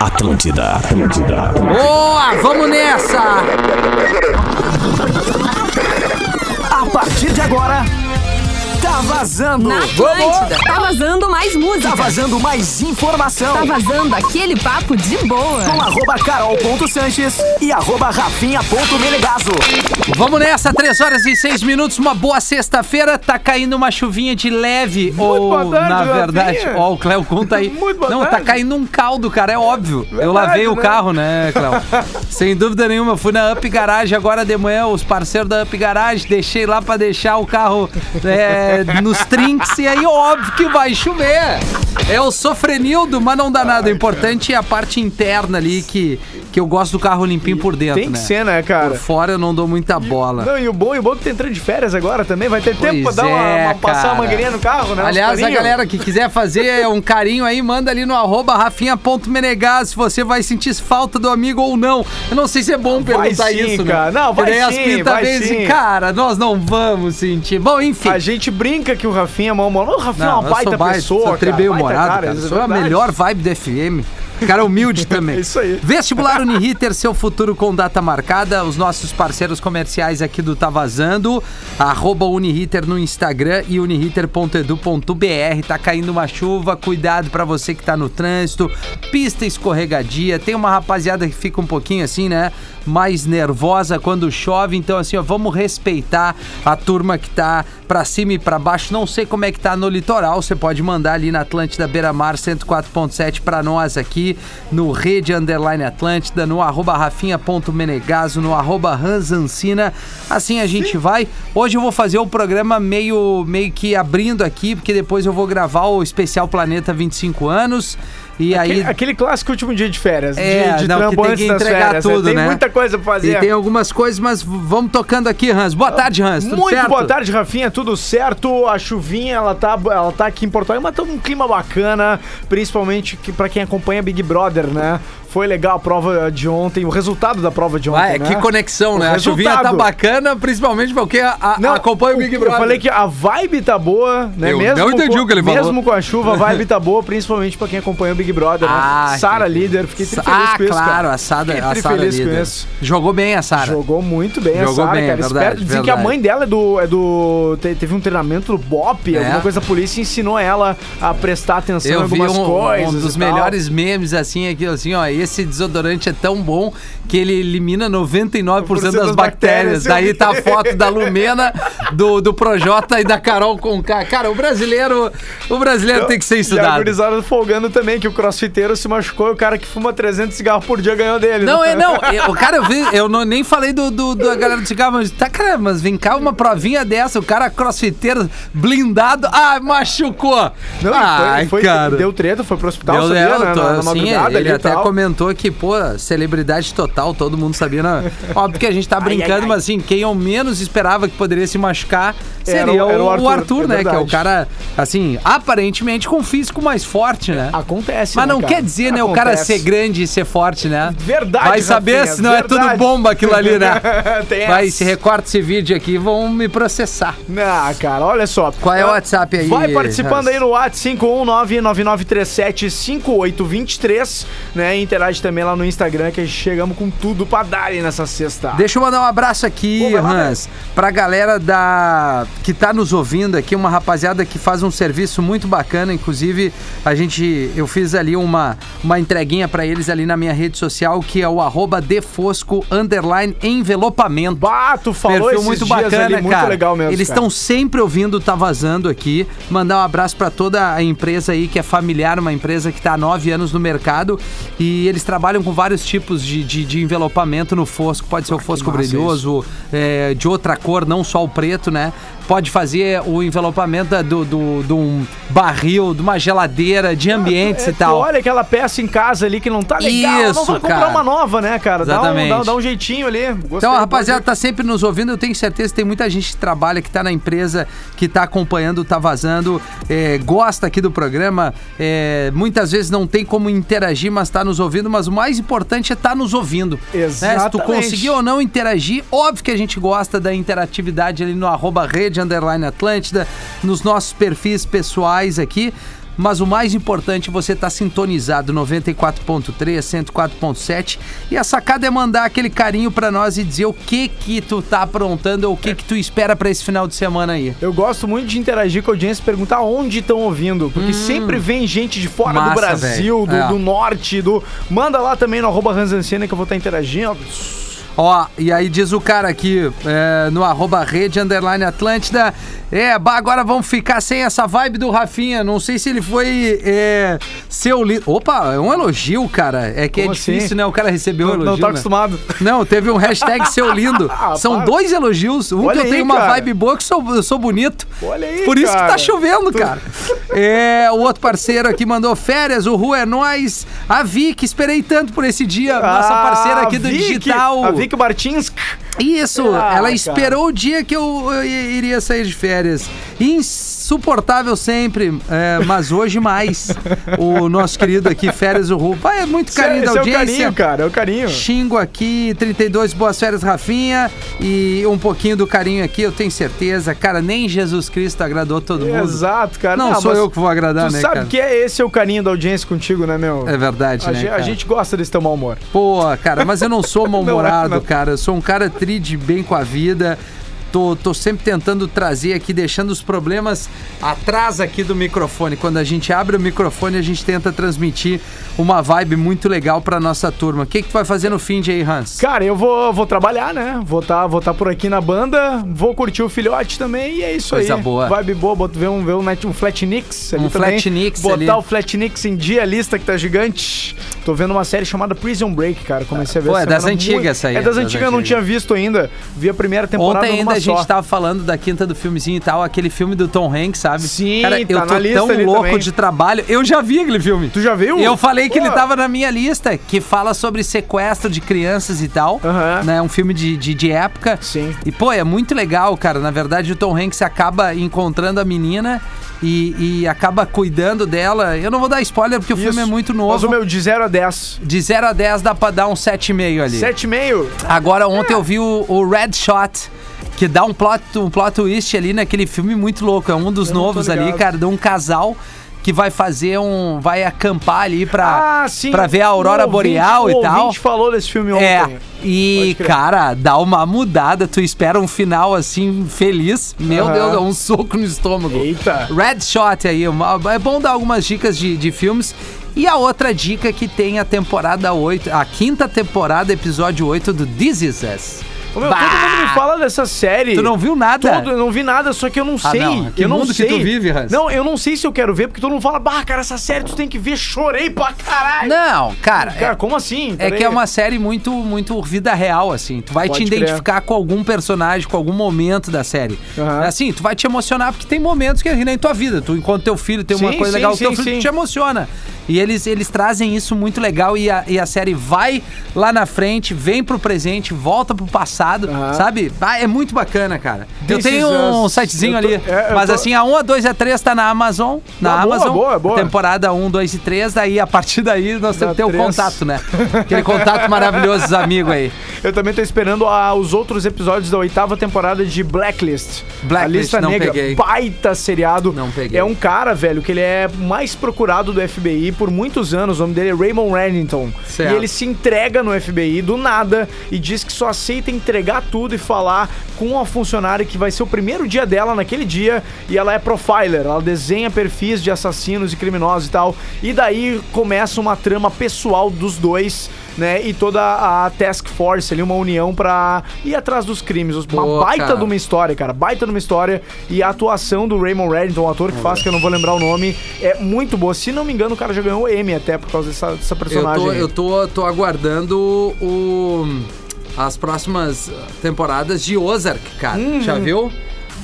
Atlântida, Atlântida. Boa, vamos nessa! A partir de agora, tá vazando. Na Atlântida. Tá vazando mais música. Tá vazando mais informação. Tá vazando aquele papo de boa. Com arroba carol.sanches e arroba rafinha.melegazo. Vamos nessa, 3 horas e 6 minutos, uma boa sexta-feira. Tá caindo uma chuvinha de leve. ou, boa tarde, na verdade, Rafinha. ó, o Cléo conta aí. Muito boa Não, tá tarde. caindo um caldo, cara, é óbvio. eu Verdade, lavei o né? carro, né, Cléo? Sem dúvida nenhuma. Fui na Up Garage agora de manhã, os parceiros da Up Garage. Deixei lá pra deixar o carro é, nos trinks e aí, óbvio que vai chover. É o sofrenildo, mas não dá nada. O importante é a parte interna ali, que, que eu gosto do carro limpinho por dentro, Tem que né? ser, né, cara? Por fora eu não dou muita bola. Não, e o bom, e o bom é que tá entrando de férias agora também. Vai ter tempo pra Pois dar uma, é, uma- passar cara. uma mangueirinha no carro, né? Aliás, a galera que quiser fazer um carinho aí, manda ali no arroba rafinha.menegas se você vai sentir falta do amigo ou não. Eu não sei se é bom Vai perguntar sim, isso, cara. né? Não, vai sim, as pinta vai vez sim. cara, nós não vamos sentir. Bom, enfim. A gente brinca que o Rafinha é mau humor. O Rafinha é Não, uma eu sou baita baita, pessoa, cara. Baita cara, cara. é a melhor vibe da FM. Cara humilde também. É isso aí. Vestibular Uniriter, seu futuro com data marcada. Os nossos parceiros comerciais aqui do Tá Vazando. Arroba Uniriter no Instagram e uniriter.edu.br. Tá caindo uma chuva, cuidado pra você que tá no trânsito. Pista escorregadia. Tem uma rapaziada que fica um pouquinho assim, né? Mais nervosa quando chove. Então, assim, ó, vamos respeitar a turma que tá pra cima e pra baixo. Não sei como é que tá no litoral. Você pode mandar ali na Atlântida Beira Mar 104.7 pra nós aqui no Rede Underline Atlântida, no arroba rafinha.menegaso, no arroba ranzancina. Assim a gente vai. Hoje eu vou fazer o programa meio, meio que abrindo aqui, porque depois eu vou gravar o especial Planeta 25 anos. E aí. Aquele, aquele clássico último dia de férias. É, de, de não, que trampo tem antes que entregar férias, tudo, Tem né? muita coisa pra fazer. E tem algumas coisas, mas vamos tocando aqui, Hans. Boa tarde, Hans. Tudo Muito certo? boa tarde, Rafinha. Tudo certo? A chuvinha, ela tá, ela tá aqui em Porto Alegre, mas tá um clima bacana, principalmente que, pra quem acompanha Big Brother, né? Foi legal a prova de ontem, o resultado da prova de ontem, Vai, né? que conexão, O né? A chuvinha tá bacana, principalmente porque a, a, Não, acompanha o Big Brother. Eu falei que a vibe tá boa, né? Eu mesmo não entendi com, o que ele falou. Mesmo com a chuva, a vibe tá boa, principalmente pra quem acompanha o Big Brother, Ah, né? Sara que- líder, fiquei feliz Ah, com isso, claro, cara. a Sada, Fiquei a tri Sara feliz líder. com isso. Jogou bem a Sara. Jogou muito bem Jogou a Sara, cara. verdade, Espero, dizem que verdade. a mãe dela é do. É do te- teve um treinamento do BOP, É. alguma coisa, a polícia ensinou ela a prestar atenção em Eu vi algumas um, coisas. um dos melhores memes, assim, aqui, assim, ó, esse desodorante é tão bom que ele elimina 99% das das bactérias. bactérias, Daí tá a foto da Lumena, do, do Projota e da Carol Conká. Cara, o brasileiro, o brasileiro tem que ser E a estudado. gurizada folgando também, que o crossfiteiro se machucou e o cara que fuma 300 cigarros por dia ganhou dele. Não, né? é, não. Eu, cara, eu, vi, eu não, nem falei do, do- da galera do cigarro, mas tá, cara, mas vem cá uma provinha dessa, o cara crossfiteiro blindado, ah, machucou. Não, Ai, foi, foi, cara. deu treta, foi pro hospital, Deu sabia, né? tô- na, na sim, ele e até tal. Comentou que, pô, celebridade total, todo mundo sabia, né? Óbvio que a gente tá brincando, ai, ai. mas assim, quem eu menos esperava que poderia se machucar Era seria o- era o, o Arthur, Arthur, é né? Que é o cara, assim, aparentemente com físico mais forte, né? Acontece, Mas né, não cara? quer dizer, né, o cara Acontece. ser grande e ser forte, né? Verdade, Vai saber Rafinha, se não é tudo bomba aquilo ali, né? Tem Vai, essa. se recorta esse vídeo aqui, vão me processar. Ah, cara, olha só. Qual é o Ah, WhatsApp aí, Vai participando Hans? aí no WhatsApp 519-9937-5823, né? E interage também lá no Instagram que chegamos com tudo pra dar aí nessa sexta. Deixa eu mandar um abraço aqui, Pô, vai lá, Hans, pra galera da que tá nos ouvindo aqui, uma rapaziada que faz um serviço muito bacana, inclusive a gente eu fiz ali uma uma entreguinha pra eles ali na minha rede social, que é o arroba defosco underline envelopamento. Bato falou Perfil muito bacana, ali, muito cara. legal mesmo. Eles estão sempre ouvindo Tá Vazando aqui. Mandar um abraço pra toda a empresa aí que é familiar, uma empresa que tá há nove anos no mercado e eles trabalham com vários tipos de, de, de envelopamento no fosco. Pode ser o fosco brilhoso, é, de outra cor, não só o preto, né? Pode fazer o envelopamento da- do, do, de um barril, de uma geladeira, de ambientes É, e tal. Olha aquela peça em casa ali que não tá legal, não Isso, vai comprar cara. uma nova, né, cara? Dá um, Exatamente. dá, dá um jeitinho ali. Gostei, Então, a rapaziada tá sempre nos ouvindo. Eu tenho certeza que tem muita gente que trabalha, que tá na empresa, que tá acompanhando, tá vazando, é, gosta aqui do programa. é, muitas vezes não tem como interagir, mas tá nos ouvindo. Mas o mais importante é estar tá nos ouvindo. né? Se tu Exatamente. conseguir ou não interagir, óbvio que a gente gosta da interatividade ali no arroba rede underline Atlântida, nos nossos perfis pessoais aqui. mas o mais importante, você tá sintonizado 94.3, 104.7 e a sacada é mandar aquele carinho pra nós e dizer o que que tu tá aprontando ou o que que tu espera pra esse final de semana aí. Eu gosto muito de interagir com a audiência e perguntar onde estão ouvindo. Porque sempre vem gente de fora do Massa, Brasil, do. É. do norte, do. Manda lá também no arroba Ranzancena que eu vou estar interagindo. Ó, e aí diz o cara aqui, é, no arroba rede underline Atlântida, é, bah, agora vamos ficar sem essa vibe do Rafinha, não sei se ele foi é, seu líder. Opa, é um elogio, cara, é que Como é difícil, assim? né, o cara receber um elogio, não tá né? acostumado. Não, teve um hashtag seu lindo. Ah, São para. dois elogios. Um Olha que eu aí, tenho uma cara. vibe boa que sou, eu sou bonito. Olha aí, Por isso que cara. tá chovendo, cara. É, o outro parceiro aqui mandou férias, o Ru é nós. A Vic, esperei tanto por esse dia. Nossa Ah, parceira aqui do Vic, digital. A Vic Martins. Isso, Ah, ela cara. esperou o dia que eu, eu iria sair de férias. Insuportável sempre, é, mas hoje mais. o nosso querido aqui, Férias o Ru. Pai, é muito carinho Esse da é o audiência. carinho, cara. É o carinho. Xingo aqui, 32 boas férias, Rafinha. E um pouquinho do carinho aqui, eu tenho certeza. Cara, nem Jesus Cristo agradou todo mundo. Exato, cara. Não, sou mas eu que vou agradar, Tu né, sabe cara? que é esse é o carinho da audiência contigo, né, meu? É verdade, a, né, gente, a gente gosta desse teu mau humor. Pô, cara, mas eu não sou mal-humorado, Não é, não. cara. Eu sou um cara tri de bem com a vida. Tô, tô sempre tentando trazer aqui, deixando os problemas atrás aqui do microfone. Quando a gente abre o microfone, a gente tenta transmitir uma vibe muito legal pra nossa turma. O que, que tu vai fazer no fim de aí, Hans? Cara, eu vou, vou trabalhar, né? Vou tá, vou tá por aqui na banda, vou curtir o filhote também e é isso Coisa aí. boa. Vibe boa, bota, ver um, ver um, net- um Flatnix ali Um também. Flatnix Botar ali. o Flatnix em dia, a lista que tá gigante. Tô vendo uma série chamada Prison Break, cara. Comecei a ver Pô, é das antigas muito- essa aí, É das das antigas, eu não tinha visto ainda. Vi a primeira temporada Ontem ainda a gente só. tava falando da quinta do filmezinho e tal, aquele filme do Tom Hanks, sabe? Sim, Cara, tá eu tô tão louco também. de trabalho. Eu já vi aquele filme. Tu já viu? Eu falei que Pô. ele tava na minha lista, que fala sobre sequestro de crianças e tal. Aham. Né? Um filme de, de, de época. Sim. E, pô, é muito legal, cara. Na verdade, o Tom Hanks acaba encontrando a menina e, e acaba cuidando dela. Eu não vou dar spoiler porque o filme é Isso. muito Mas o novo. meu de 0 a 10. De 0 a 10 dá pra dar um 7,5 ali. 7,5. Agora, ontem eu vi o, o Red Shot, que dá um plot, um plot twist ali naquele filme muito louco. É um dos Eu novos ali, cara, de um casal que vai fazer um. vai acampar ali pra, Ah, sim. pra ver a aurora O ouvinte- boreal o e tal. ouvinte falou desse filme ontem. É, e cara, dá uma mudada. Tu espera um final assim, feliz. Meu. Deus, é um soco no estômago. Eita. Red Shot aí, uma- é bom dar algumas dicas de, de filmes. E a outra dica que tem a temporada 8, a quinta temporada, episódio 8 do This Is Us. Ô, meu, todo mundo me fala dessa série. Tu não viu nada? Todo, eu não vi nada, só que eu não Ah, sei. não. Que eu não mundo que sei. tu vive, Hans? Não, eu não sei se eu quero ver, porque todo mundo fala, bah, cara, essa série tu tem que ver, chorei pra caralho. Não, cara. Cara, como assim? É que é uma série muito, muito vida real, assim. Tu vai Pode te identificar com algum personagem, com algum momento da série. Aham. Assim, tu vai te emocionar, porque tem momentos que nem tua vida. Tu, enquanto teu filho tem uma Sim, coisa sim, legal, sim, teu filho te emociona. E eles, eles trazem isso muito legal e a, e a série vai lá na frente, vem pro presente, volta pro passado, Aham. sabe? Ah, é muito bacana, cara. eu This tenho is um sitezinho Eu tô- ali, é, eu mas tô- assim, a 1, a 2 e a 3 tá na Amazon, na Ah, boa, Amazon. boa, boa. Temporada 1, 2 e 3, daí a partir daí nós temos que ter o três. contato, né? Aquele contato maravilhoso dos amigos aí. Eu também tô esperando a- os outros episódios da oitava temporada de Blacklist. Blacklist, a lista não negra. peguei. Baita seriado. Não peguei. É um cara, velho, que ele é mais procurado do FBI por muitos anos. O nome dele é Raymond Reddington. Certo. E ele se entrega no FBI do nada e diz que só aceita entregar tudo e falar com uma funcionária que vai ser o primeiro dia dela naquele dia. E ela é profiler. Ela desenha perfis de assassinos e criminosos e tal. E daí começa uma trama pessoal dos dois. Né, e toda a task force ali, uma união pra ir atrás dos crimes. Uma baita cara. de uma história, cara. Baita de uma história. E a atuação do Raymond Reddington, o ator que faz, que eu não vou lembrar o nome, é muito boa. Se não me engano, o cara já ganhou o Emmy até por causa dessa, dessa Eu personagem. tô, aí. eu tô, tô aguardando o, as próximas temporadas de Ozark, cara. Já viu?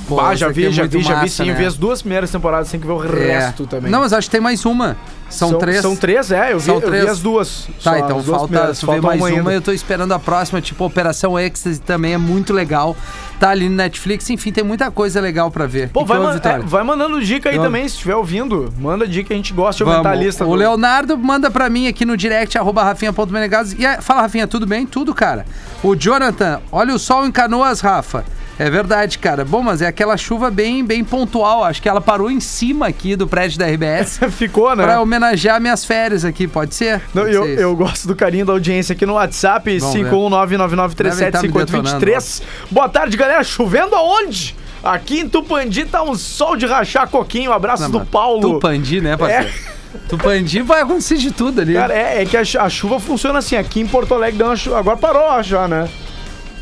Pô, Ah, já Ozark vi, é já vi, já vi massa, sim. Eu né? vi as duas primeiras temporadas, tem que ver o É. resto também. Não, mas acho que tem mais uma. São, três. São três, é. Eu vi, São eu vi três. as duas. Tá, só, então as duas falta tu ver falta mais uma, ainda. eu tô esperando a próxima, tipo Operação Ecstasy também é muito legal. Tá ali no Netflix, enfim, tem muita coisa legal pra ver. Pô, Que vai, que houve, man- Vitória? é, vai mandando dica aí também, se estiver ouvindo. Manda dica, a gente gosta de aumentar Vamos. a lista. O do- Leonardo manda pra mim aqui no direct, arroba rafinha.menegados. E aí, fala, Rafinha, tudo bem? Tudo, cara. O Jonathan, olha o sol em canoas, Rafa. É verdade, cara. Bom, mas é aquela chuva bem, bem pontual. Acho que ela parou em cima aqui do prédio da RBS Ficou, né? pra homenagear minhas férias aqui, pode ser? Não, Pode eu, ser eu gosto do carinho da audiência aqui no WhatsApp, Vamos ver. 51999375823. Boa tarde, galera. Chovendo aonde? Aqui em Tupandi tá um sol de rachar coquinho. Abraço Não, do Paulo. Tupandi, né, parceiro? Tupandi vai acontecer de tudo ali. Cara, é, é que a, a chuva funciona assim. Aqui em Porto Alegre deu uma chuva. Agora parou, já, né?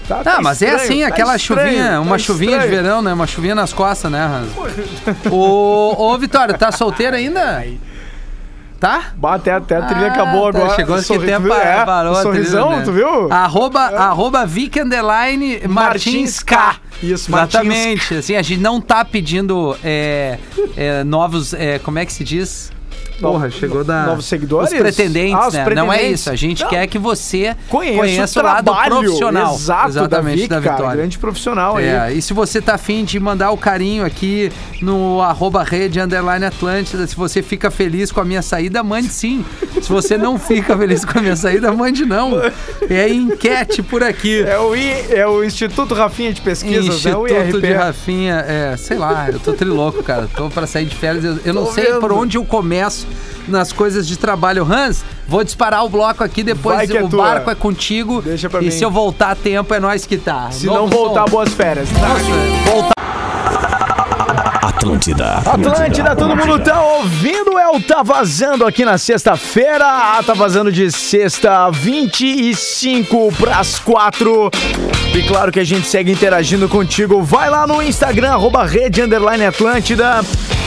Tá, Ah, tá mas é estranho, assim, tá aquela estranho, chuvinha, uma tá chuvinha de verão, né? Uma chuvinha nas costas, né, Hans? ô, ô, Vitória, tá solteiro ainda? Tá? Bah, Até, a trilha Ah, acabou tá, agora. Chegou esse tempo, viu? É, parou o a trilha, sorrisão, né? tu viu? Arroba, arroba Vic Underline Martins K. Isso, Martins Exatamente. Assim, a gente não tá pedindo é, é, novos. é, como é que se diz? Porra, chegou da. novos seguidores? Os pretendentes, Ah, os né? Não é pretendentes. isso. A gente Não. quer que você Conheça, conheça, o o lado profissional. exato exatamente, da, da, Vic, cara, Vitória. grande profissional aí. É, e se você tá afim de mandar o carinho aqui no arroba rede underline Atlântida, se você fica feliz com a minha saída, mande sim. Se você não fica feliz com a minha saída, mande não. É enquete por aqui. É o, I, é o Instituto Rafinha de Pesquisas, né? O Instituto IRP. de Rafinha, é, sei lá, eu tô triloco, cara. Tô pra sair de férias. Eu, eu não Tô sei vendo. por onde eu começo nas coisas de trabalho. Hans, vou disparar o bloco aqui, depois é o tua. barco é contigo. Deixa pra e mim. se eu voltar a tempo, é nós que tá. Se Novo não voltar, som. boas férias. Tá? Nossa, voltar. Atlântida. Atlântida, todo mundo tá ouvindo? É o Tá Vazando aqui na sexta-feira. Ah, tá vazando de sexta, 25 pras 4. E claro que a gente segue interagindo contigo. Vai lá no Instagram, arroba rede underline Atlântida.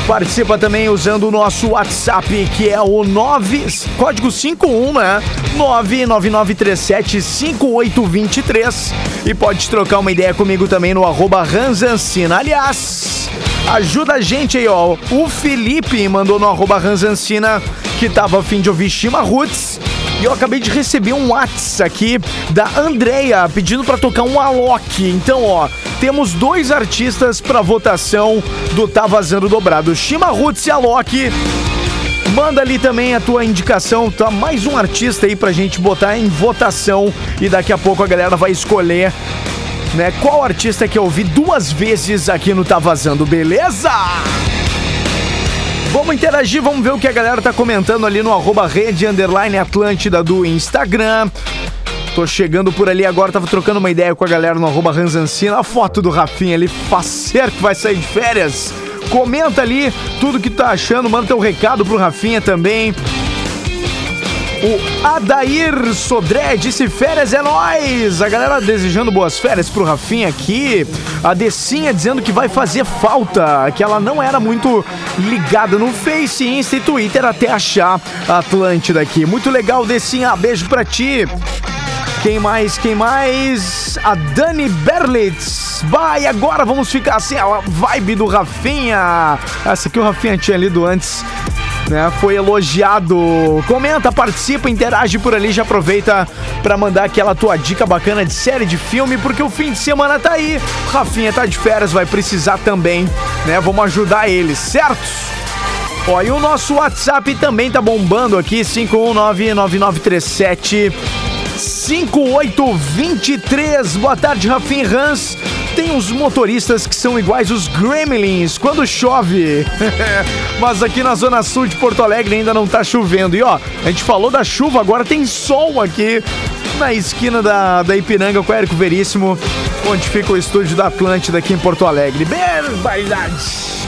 Participa também usando o nosso WhatsApp, que é o 9, código 51, né? 999375823. E pode trocar uma ideia comigo também no arroba Ranzancina. Aliás, Ajuda a gente aí, ó. O Felipe mandou no arroba Ranzancina que tava a fim de ouvir Shima Roots. E eu acabei de receber um WhatsApp aqui da Andrea pedindo pra tocar um Alok. Então, ó, temos dois artistas pra votação do Tá Vazando Dobrado: Shima Roots e Alok. Manda ali também a tua indicação, tá? Mais um artista aí pra gente botar em votação e daqui a pouco a galera vai escolher, né, qual artista que eu ouvi duas vezes aqui no Tá Vazando, beleza? Vamos interagir, vamos ver o que a galera tá comentando ali no arroba rede underline Atlântida do Instagram. Tô chegando por ali agora, tava trocando uma ideia com a galera no arroba Ranzancina. A foto do Rafinha ali, faceiro que vai sair de férias. Comenta ali tudo que tá achando, manda teu recado pro Rafinha também. O Adair Sodré disse férias é nóis! A galera desejando boas férias pro Rafinha aqui. A Decinha dizendo que vai fazer falta, que ela não era muito ligada no Face, Insta e Twitter até achar a Atlântida aqui. Muito legal, Decinha. Beijo pra ti. Quem mais? Quem mais? A Dani Berlitz. Vai, agora vamos ficar assim, a vibe do Rafinha. Essa que o Rafinha tinha lido antes. Né, foi elogiado. Comenta, participa, interage por ali, já aproveita pra mandar aquela tua dica bacana de série de filme, porque o fim de semana tá aí. Rafinha tá de férias, vai precisar também, né? Vamos ajudar ele, certo? Ó, e o nosso WhatsApp também tá bombando aqui, 5199937 5823. Boa tarde, Rafinha Hans. Tem uns motoristas que são iguais os gremlins quando chove. Mas aqui na zona sul de Porto Alegre ainda não tá chovendo. E ó, a gente falou da chuva, agora tem sol aqui na esquina da, da Ipiranga com o Érico Veríssimo, onde fica o estúdio da Atlântida aqui em Porto Alegre. Barbaridade.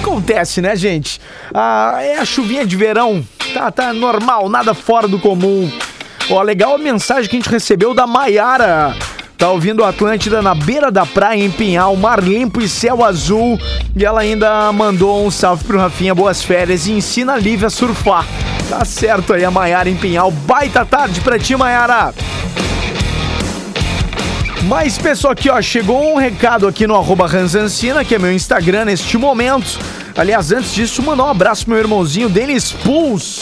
Acontece, né, gente? Ah, é a chuvinha de verão. Tá, tá normal, nada fora do comum. Ó, legal a mensagem que a gente recebeu da Maiara. Tá ouvindo Atlântida na beira da praia em Pinhal, mar limpo e céu azul. E ela ainda mandou um salve pro Rafinha, boas férias e ensina a Lívia a surfar. Tá certo aí a Maiara em Pinhal. Baita tarde pra ti, Maiara. Mas, pessoal, aqui, ó, chegou um recado aqui no arroba Ranzancina, que é meu Instagram neste momento. Aliás, antes disso, mandar um abraço pro meu irmãozinho, Denis Pulse.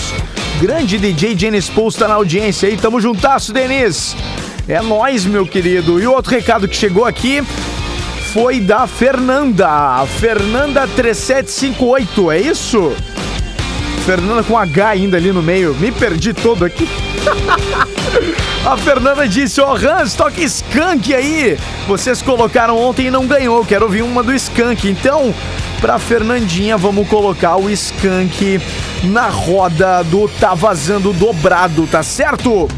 Grande DJ Denis Pulse tá na audiência aí. Tamo juntasso, Denis. É nóis, meu querido. E o outro recado que chegou aqui foi da Fernanda. Fernanda 3758, é isso? Fernanda com H ainda ali no meio. Me perdi todo aqui. A Fernanda disse, ó, Hans, toca Skank aí. Vocês colocaram ontem e não ganhou. Quero ouvir uma do Skank. Então, pra Fernandinha, vamos colocar o Skank na roda do Tá Vazando Dobrado, tá certo?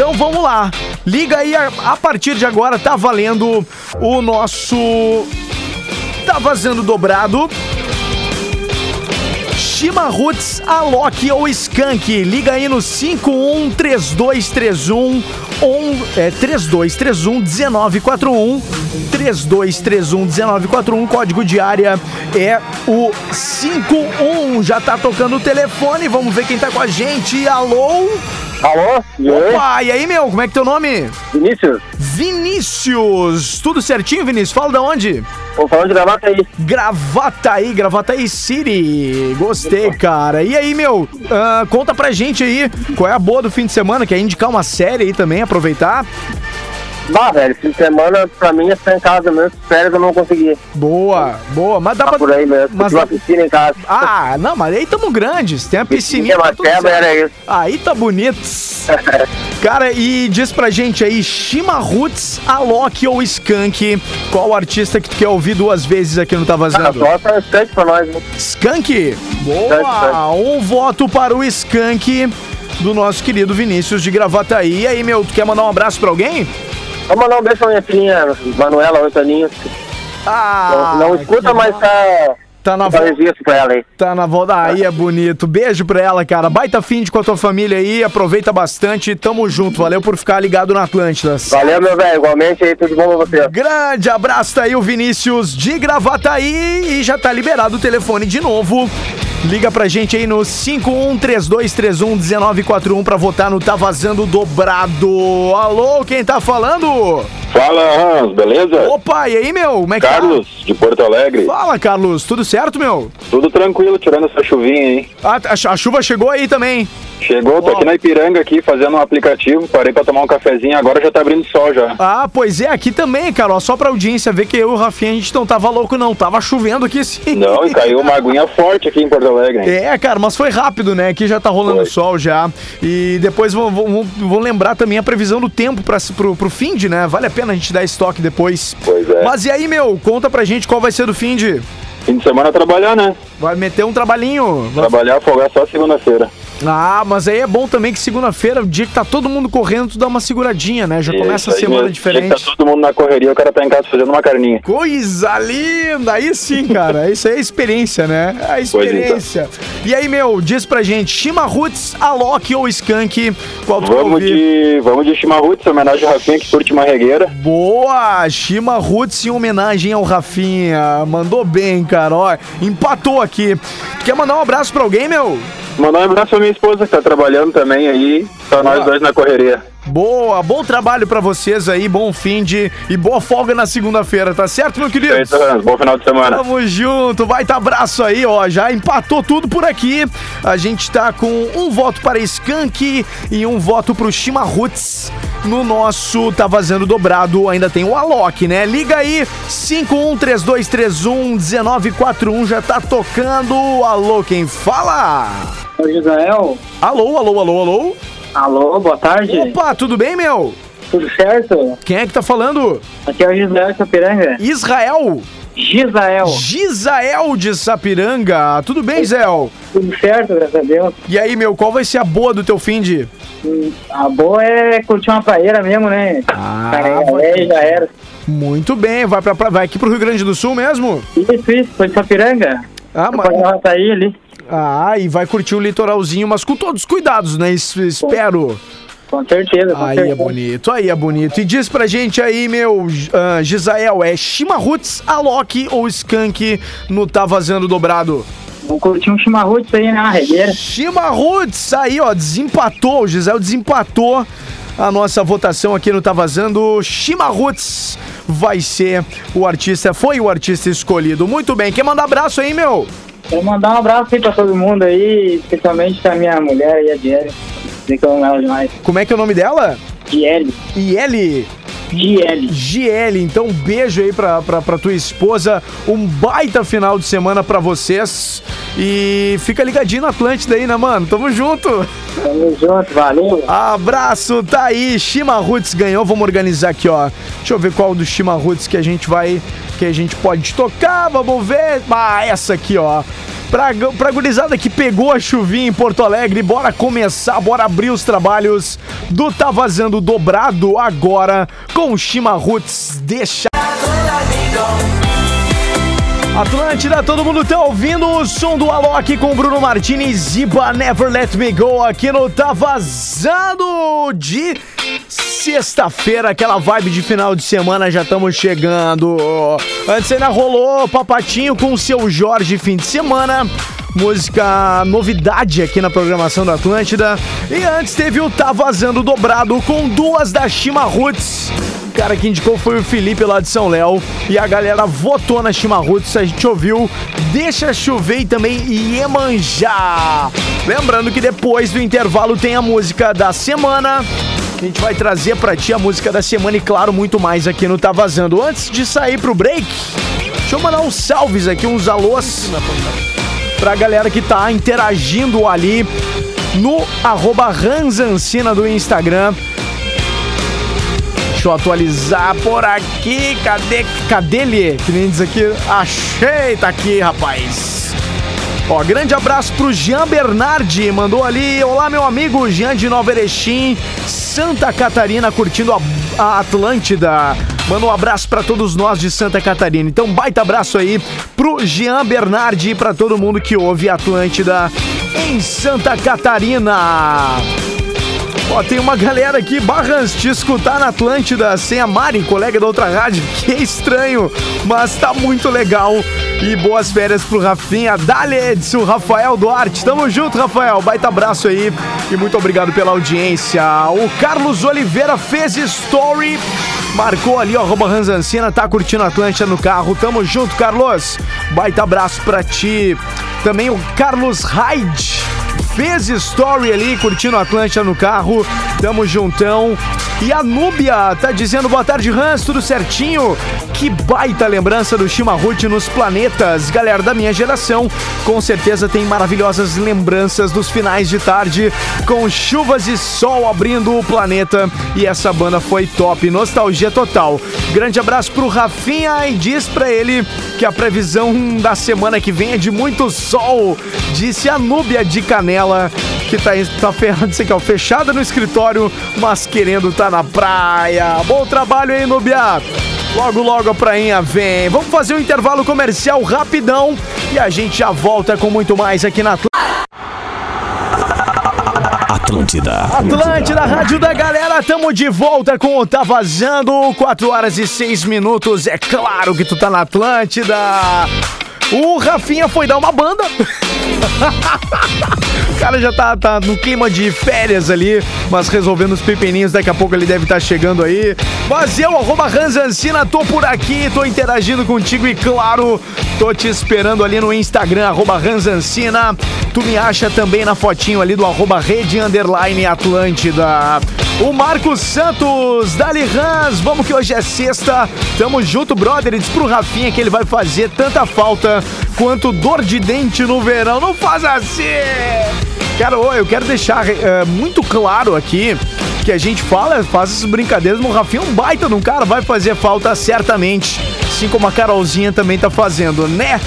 Então vamos lá. Liga aí, a, partir de agora tá valendo o nosso. Tá vazando dobrado. Shima Roots, Alok ou Skank. Liga aí no 513231 on, é, 3231 1941. 3231 1941. Código de área é o 51. Já tá tocando o telefone. Vamos ver quem tá com a gente. Alô? Alô? E aí? Opa, e aí, meu? Como é que é teu nome? Vinícius? Vinícius. Tudo certinho, Vinícius? Fala da onde? Tô falando de gravata aí. Gravataí, Gravataí City. Gostei, cara. E aí, meu? ah, conta pra gente aí qual é a boa do fim de semana. Quer indicar uma série aí também, aproveitar? Bah, velho, fim de semana pra mim é ficar em casa mesmo. Férias eu não consegui. Boa, boa. Mas dá Tá pra. por aí mesmo. Mas uma piscina em casa. Ah, não, mas aí tamo grandes. Tem a piscininha. Uma tá era isso. Aí tá bonito. Cara, e diz pra gente aí, Shima Roots, Alok ou Skank? Qual artista que tu quer ouvir duas vezes aqui no Tá Ah, Vazando? bota bastante pra nós, né? Skank? Boa! Skank, Um voto para o Skank do nosso querido Vinícius de Gravataí. E aí, meu, tu quer mandar um abraço pra alguém? Vamos mandar um beijo pra minha filhinha, Manuela, oito aninhos. Ah, não escuta, que mas bo- tá... Tá na Tá vo... registro pra ela aí. Tá na volta. Aí é bonito. Beijo pra ela, cara. Baita fim de com a tua família aí. Aproveita bastante. Tamo junto. Valeu por ficar ligado na Atlântida. Valeu, meu velho. Igualmente aí, tudo bom pra você. Grande abraço tá aí o Vinícius de Gravataí e já tá liberado o telefone de novo. Liga pra gente aí no 5132311941 pra votar no Tá Vazando Dobrado. Alô, quem tá falando? Fala, Hans, beleza? Opa, e aí, meu? Como é que Carlos, de Porto Alegre. tá? Fala, Carlos. Tudo certo, meu? Tudo tranquilo, tirando essa chuvinha aí. Ah, a, chuva chegou aí também. Chegou, tô Ó. aqui na Ipiranga aqui, fazendo um aplicativo, parei pra tomar um cafezinho, agora já tá abrindo sol já. Ah, pois é, aqui também, cara. Ó, só pra audiência ver que eu e o Rafinha a gente não tava louco, não. Tava chovendo aqui sim. Não, e caiu uma aguinha forte aqui em Porto Alegre. hein? É, cara, mas foi rápido, né? Aqui já tá rolando Foi. sol já. E depois vão, vão, vão lembrar também a previsão do tempo pra, pro, pro fim de, né? Vale a pena a gente dar estoque depois. Pois é. Mas e aí, meu? Conta pra gente qual vai ser do fim de. Fim de semana trabalhar, né? Vai meter um trabalhinho. Vai- Trabalhar, folgar só segunda-feira. Ah, mas aí é bom também que segunda-feira, o dia que tá todo mundo correndo, tu dá uma seguradinha, né? Já começa a semana mesmo. diferente. Dia que Tá todo mundo na correria, o cara tá em casa fazendo uma carninha. Coisa linda! Aí sim, cara. Isso aí é experiência, né? É a Pois experiência. E aí, meu, diz pra gente, Shima Roots, Alok ou Skank? Qual tu Vamos de, vamos de Chimarruts, homenagem ao Rafinha que curte uma regueira. Boa! Shima Roots em homenagem ao Rafinha. Mandou bem, cara. Ó, empatou aqui. Quer mandar um abraço pra alguém, meu? Mandar um abraço pra minha esposa que tá trabalhando também aí, tá nós dois na correria. Boa, bom trabalho pra vocês aí, bom fim de e boa folga na segunda-feira, tá certo, meu querido? Feito, Hans, bom final de semana. Tamo junto, vai tá abraço aí, ó. Já empatou tudo por aqui. A gente tá com um voto para Skank e um voto pro Shima Roots. No nosso Tá Vazando Dobrado ainda tem o Alok, né? Liga aí, 5132311941 já tá tocando. Alô, quem fala? Israel. Alô, alô, alô, alô. Alô, boa tarde. Opa, tudo bem, meu? Tudo certo? Quem é que tá falando? Aqui é o Gisael de Sapiranga. Israel. Gisael. Gisael de Sapiranga. Tudo bem, Zéu? Tudo certo, graças a Deus. E aí, meu, qual vai ser a boa do teu fim de? Hum, A boa é curtir uma praieira mesmo, né? Ah, Cara, é, já era. Muito bem, vai, pra, vai aqui pro Rio Grande do Sul mesmo? Isso, isso, foi de Sapiranga. Ah, mas, sair ali. Ah, e vai curtir o litoralzinho, mas com todos os cuidados, né? Es- espero. Com certeza, com Aí é certeza. bonito, aí é bonito. E diz pra gente aí, meu, ah, Gisael, é Shima Roots, Alok ou Skank no Tá Vazando Dobrado? Vamos curtir um chimarrute aí, né? Uma regueira. Shima Roots, aí ó, desempatou, o Gisel desempatou a nossa votação aqui no Tá Vazando. Shima Roots vai ser o artista, foi o artista escolhido. Muito bem, quer mandar abraço aí, meu? Quero mandar um abraço aí pra todo mundo aí, especialmente pra minha mulher aí, a Diele. Sei que eu amo ela demais. Como é que é o nome dela? Diele. Iele. GL. GL. Então, um beijo aí pra, pra, pra tua esposa. Um baita final de semana pra vocês. E fica ligadinho na Atlântida aí, né, mano? Tamo junto. Tamo junto, valeu. Abraço, tá aí. Shima Roots ganhou. Vamos organizar aqui, ó. Deixa eu ver qual do Shima Roots que a gente vai. Que a gente pode tocar. Vamos ver. Ah, essa aqui, ó. Pra, pra gurizada que pegou a chuvinha em Porto Alegre, bora começar, bora abrir os trabalhos do Tá Vazando Dobrado agora com o Shima Roots. Deixa. Atlântida, todo mundo tá ouvindo o som do Alok com Bruno Martins, Ziba Never Let Me Go aqui no Tá Vazando de sexta-feira, aquela vibe de final de semana, já estamos chegando. Antes ainda rolou Papatinho com o seu Jorge fim de semana. Música novidade aqui na programação da Atlântida. E antes teve o Tá Vazando Dobrado com duas da Shima Roots. O cara que indicou foi o Felipe lá de São Léo. E a galera votou na Shima Roots. A gente ouviu Deixa Chover e também Iemanjá. Lembrando que depois do intervalo tem a música da semana. A gente vai trazer pra ti a música da semana e, claro, muito mais aqui no Tá Vazando. Antes de sair pro break, deixa eu mandar uns salves aqui, uns alôs pra galera que tá interagindo ali no arroba Ranzancina do Instagram. Deixa eu atualizar por aqui. Cadê? Cadê ele? Que nem diz aqui. Achei, tá aqui, rapaz. Ó, grande abraço pro Jean Bernardi, mandou ali. Olá, meu amigo Jean de Nova Erechim, Santa Catarina, curtindo a, a Atlântida. Manda um abraço pra todos nós de Santa Catarina. Então, baita abraço aí pro Jean Bernardi e pra todo mundo que ouve Atlântida em Santa Catarina. Ó, tem uma galera aqui, Barras, te escutar na Atlântida sem a Mari, colega da outra rádio, que é estranho, mas tá muito legal. E boas férias pro Rafinha, Dale Edson, Rafael Duarte. Tamo junto, Rafael. Baita abraço aí e muito obrigado pela audiência. O Carlos Oliveira fez story, marcou ali, ó, arroba Ranzancina, tá curtindo a Atlântida no carro. Tamo junto, Carlos. Baita abraço pra ti. Também o Carlos Hyde fez story ali, curtindo a no carro. Tamo juntão. E a Núbia tá dizendo boa tarde, Hans, tudo certinho? Que baita lembrança do Chimarrute nos planetas. Galera da minha geração, com certeza tem maravilhosas lembranças dos finais de tarde, com chuvas e sol abrindo o planeta. E essa banda foi top, nostalgia total. Grande abraço pro Rafinha e diz pra ele que a previsão da semana que vem é de muito sol. Disse a Núbia de Canela que tá, tá que é fechada no escritório, mas querendo tá na praia. Bom trabalho aí, Nubia. Logo, logo a prainha vem. Vamos fazer um intervalo comercial rapidão e a gente já volta com muito mais aqui na Atlântida. Atlântida, Rádio da Galera, tamo de volta com o Tá Vazando, 4 horas e 6 minutos, é claro que tu tá na Atlântida. O Rafinha foi dar uma banda. o cara já tá, tá no clima de férias ali, mas resolvendo os pepeninhos, daqui a pouco ele deve estar chegando aí. Mas eu, arroba Ranzancina, tô por aqui, tô interagindo contigo e claro, tô te esperando ali no Instagram, arroba Ranzancina. Tu me acha também na fotinho ali do arroba Rede Underline Atlântida. O Marcos Santos, Dali Rans, vamos que hoje é sexta. Tamo junto, brother. E diz pro Rafinha que ele vai fazer tanta falta quanto dor de dente no verão. Não faz assim! Quero, eu quero deixar é, muito claro aqui que a gente fala, faz essas brincadeiras, mas o Rafinha é um baita de um cara, vai fazer falta certamente. Assim como a Carolzinha também tá fazendo, né?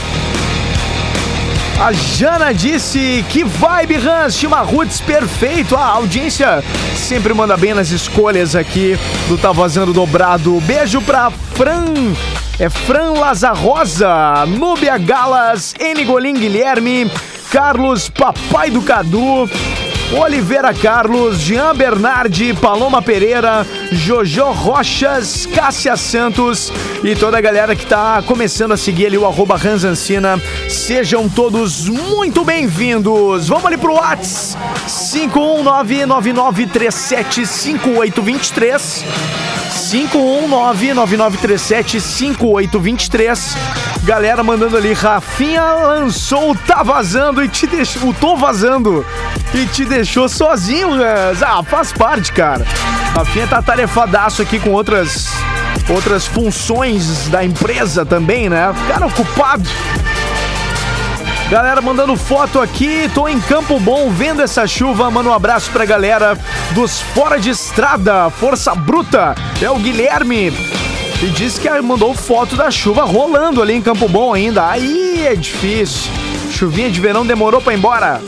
A Jana disse que vibe, Hans, Chimarruts, perfeito. A audiência sempre manda bem nas escolhas aqui do Tá Vazando Dobrado. Beijo pra Fran, é Fran Lazarrosa, Núbia Galas, N Golim Guilherme, Carlos Papai do Cadu, Oliveira Carlos, Jean Bernardi, Paloma Pereira, Jojo Rochas, Cássia Santos e toda a galera que tá começando a seguir ali o arroba Ranzancina. Sejam todos muito bem-vindos. Vamos ali pro Whats 51999375823 51999375823 Galera mandando ali, Rafinha lançou Tá Vazando e te deixou. O Tô Vazando e te deixou sozinho, Gans. Ah, faz parte, cara. Rafinha tá tarefadaço aqui com outras. Outras funções da empresa também, né? Cara ocupado. Galera mandando foto aqui, tô em Campo Bom vendo essa chuva. Manda um abraço pra galera dos Fora de Estrada, Força Bruta. É o Guilherme. E disse que mandou foto da chuva rolando ali em Campo Bom ainda. Aí é difícil. Chuvinha de verão demorou pra ir embora.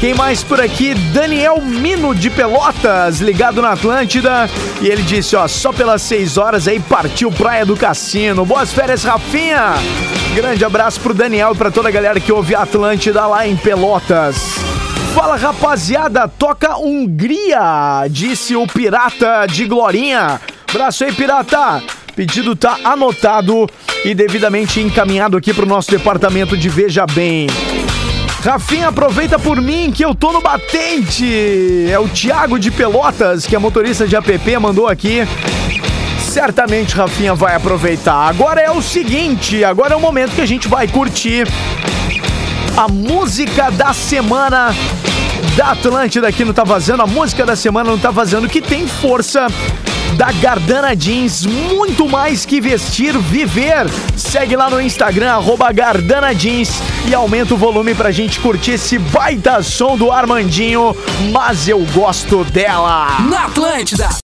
Quem mais por aqui? Daniel Mino de Pelotas, ligado na Atlântida. E ele disse: ó, só pelas 6 horas aí partiu Praia do Cassino. Boas férias, Rafinha. Grande abraço pro Daniel e pra toda a galera que ouve Atlântida lá em Pelotas. Fala rapaziada, toca Hungria, disse o pirata de Glorinha. Abraço aí, pirata. Pedido tá anotado e devidamente encaminhado aqui pro nosso departamento de Veja Bem. Rafinha, aproveita por mim que eu tô no batente. É o Thiago de Pelotas, que é motorista de app, mandou aqui. Certamente Rafinha vai aproveitar. Agora é o seguinte, agora é o momento que a gente vai curtir a música da semana da Atlântida aqui no Tá Vazando. A música da semana não Tá Vazando, que tem força da Gardana Jeans, muito mais que vestir, viver. Segue lá no Instagram, arroba Gardana Jeans e aumenta o volume pra gente curtir esse baita som do Armandinho, mas eu gosto dela. Na Atlântida.